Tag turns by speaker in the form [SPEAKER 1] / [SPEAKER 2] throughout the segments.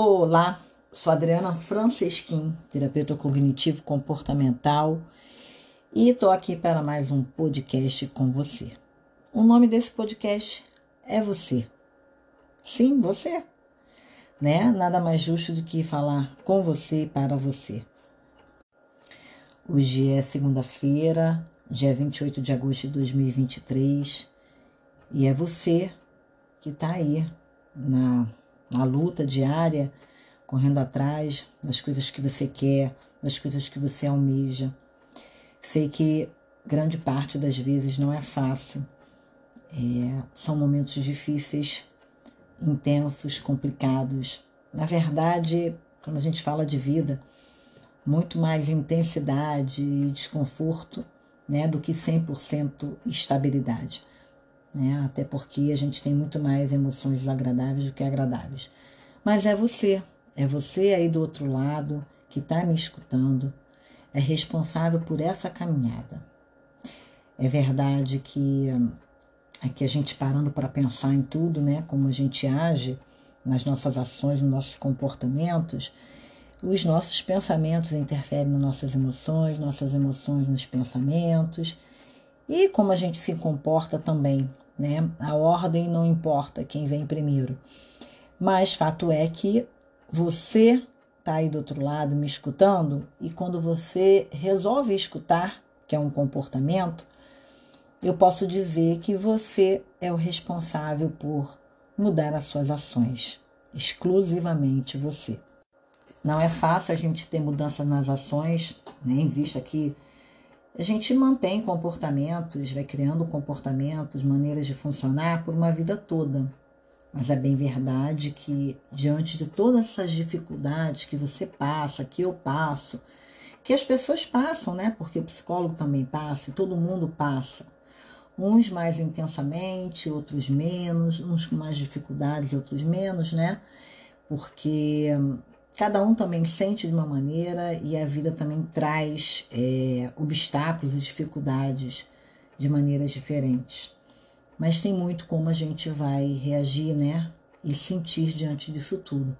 [SPEAKER 1] Olá, sou Adriana Francesquim, terapeuta cognitivo comportamental, e estou aqui para mais um podcast com você. O nome desse podcast é você. Sim, você. Né? Nada mais justo do que falar com você e para você. Hoje é segunda-feira, dia 28 de agosto de 2023, e é você que está aí na na luta diária, correndo atrás das coisas que você quer, das coisas que você almeja. Sei que grande parte das vezes não é fácil. É, são momentos difíceis, intensos, complicados. Na verdade, quando a gente fala de vida, muito mais intensidade e desconforto né, do que 100% estabilidade né? Até porque a gente tem muito mais emoções desagradáveis do que agradáveis. Mas é você, é você aí do outro lado que está me escutando, é responsável por essa caminhada. É verdade que aqui a gente parando para pensar em tudo, né? Como a gente age nas nossas ações, nos nossos comportamentos, os nossos pensamentos interferem nas nossas emoções, nossas emoções nos pensamentos e como a gente se comporta também, né? A ordem não importa quem vem primeiro. Mas fato é que você está aí do outro lado me escutando e quando você resolve escutar, que é um comportamento, eu posso dizer que você é o responsável por mudar as suas ações, exclusivamente você. Não é fácil a gente ter mudança nas ações, nem né? vista que a gente mantém comportamentos, vai criando comportamentos, maneiras de funcionar por uma vida toda. Mas é bem verdade que, diante de todas essas dificuldades que você passa, que eu passo, que as pessoas passam, né? Porque o psicólogo também passa e todo mundo passa. Uns mais intensamente, outros menos, uns com mais dificuldades outros menos, né? Porque Cada um também sente de uma maneira e a vida também traz é, obstáculos e dificuldades de maneiras diferentes. Mas tem muito como a gente vai reagir, né? E sentir diante disso tudo.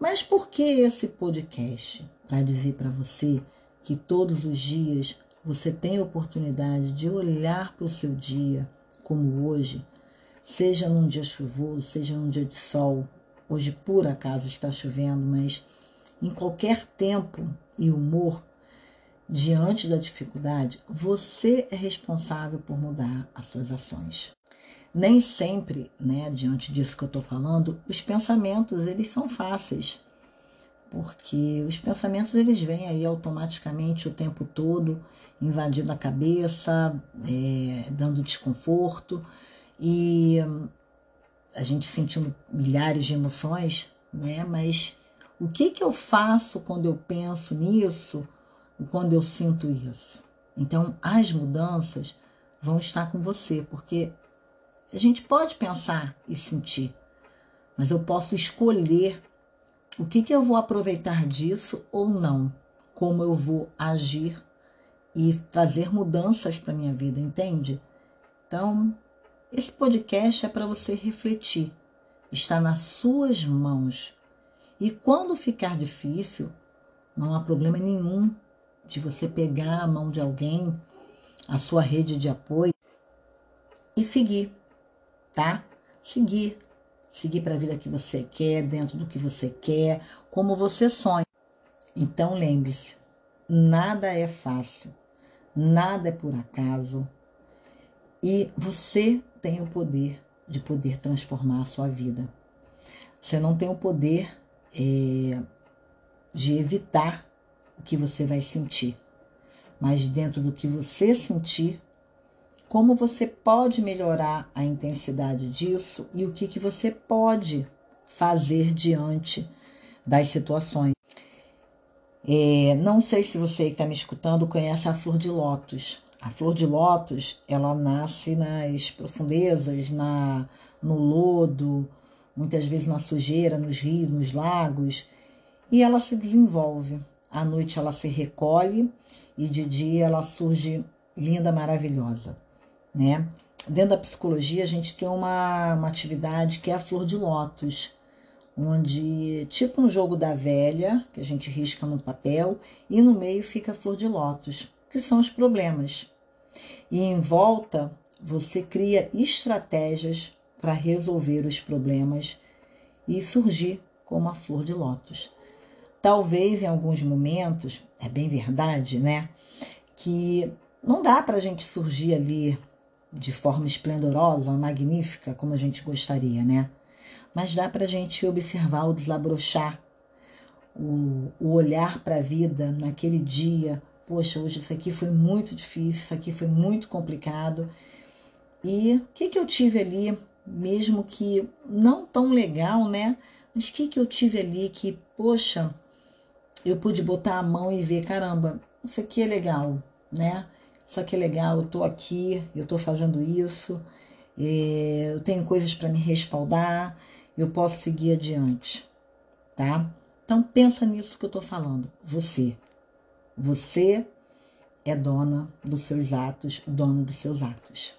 [SPEAKER 1] Mas por que esse podcast? Para dizer para você que todos os dias você tem a oportunidade de olhar para o seu dia, como hoje, seja num dia chuvoso, seja num dia de sol, Hoje, por acaso, está chovendo, mas em qualquer tempo e humor, diante da dificuldade, você é responsável por mudar as suas ações. Nem sempre, né, diante disso que eu estou falando, os pensamentos eles são fáceis, porque os pensamentos eles vêm aí automaticamente o tempo todo, invadindo a cabeça, é, dando desconforto e a gente sentindo milhares de emoções, né? Mas o que que eu faço quando eu penso nisso, quando eu sinto isso? Então, as mudanças vão estar com você, porque a gente pode pensar e sentir, mas eu posso escolher o que que eu vou aproveitar disso ou não, como eu vou agir e trazer mudanças para minha vida, entende? Então, esse podcast é para você refletir. Está nas suas mãos. E quando ficar difícil, não há problema nenhum de você pegar a mão de alguém, a sua rede de apoio e seguir, tá? Seguir. Seguir para a vida que você quer, dentro do que você quer, como você sonha. Então lembre-se, nada é fácil, nada é por acaso. E você tem o poder de poder transformar a sua vida. Você não tem o poder é, de evitar o que você vai sentir, mas dentro do que você sentir, como você pode melhorar a intensidade disso e o que, que você pode fazer diante das situações. É, não sei se você que está me escutando conhece a flor de lótus. A flor de lótus, ela nasce nas profundezas, na, no lodo, muitas vezes na sujeira, nos rios, nos lagos, e ela se desenvolve. À noite ela se recolhe e de dia ela surge linda, maravilhosa, né? Dentro da psicologia a gente tem uma, uma atividade que é a flor de lótus, onde tipo um jogo da velha, que a gente risca no papel, e no meio fica a flor de lótus, que são os problemas. E em volta você cria estratégias para resolver os problemas e surgir como a flor de lótus. Talvez em alguns momentos, é bem verdade, né? Que não dá para a gente surgir ali de forma esplendorosa, magnífica, como a gente gostaria, né? Mas dá para a gente observar o desabrochar, o, o olhar para a vida naquele dia. Poxa, hoje isso aqui foi muito difícil, isso aqui foi muito complicado. E o que, que eu tive ali, mesmo que não tão legal, né? Mas o que, que eu tive ali que, poxa, eu pude botar a mão e ver, caramba, isso aqui é legal, né? Isso aqui é legal, eu tô aqui, eu tô fazendo isso, eu tenho coisas para me respaldar, eu posso seguir adiante, tá? Então pensa nisso que eu tô falando. Você, você é dona dos seus atos, dono dos seus atos.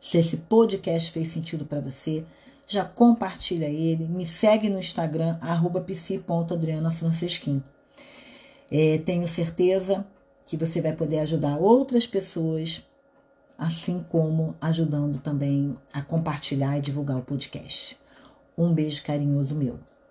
[SPEAKER 1] Se esse podcast fez sentido para você, já compartilha ele, me segue no Instagram, arroba. É, tenho certeza que você vai poder ajudar outras pessoas, assim como ajudando também a compartilhar e divulgar o podcast. Um beijo carinhoso meu.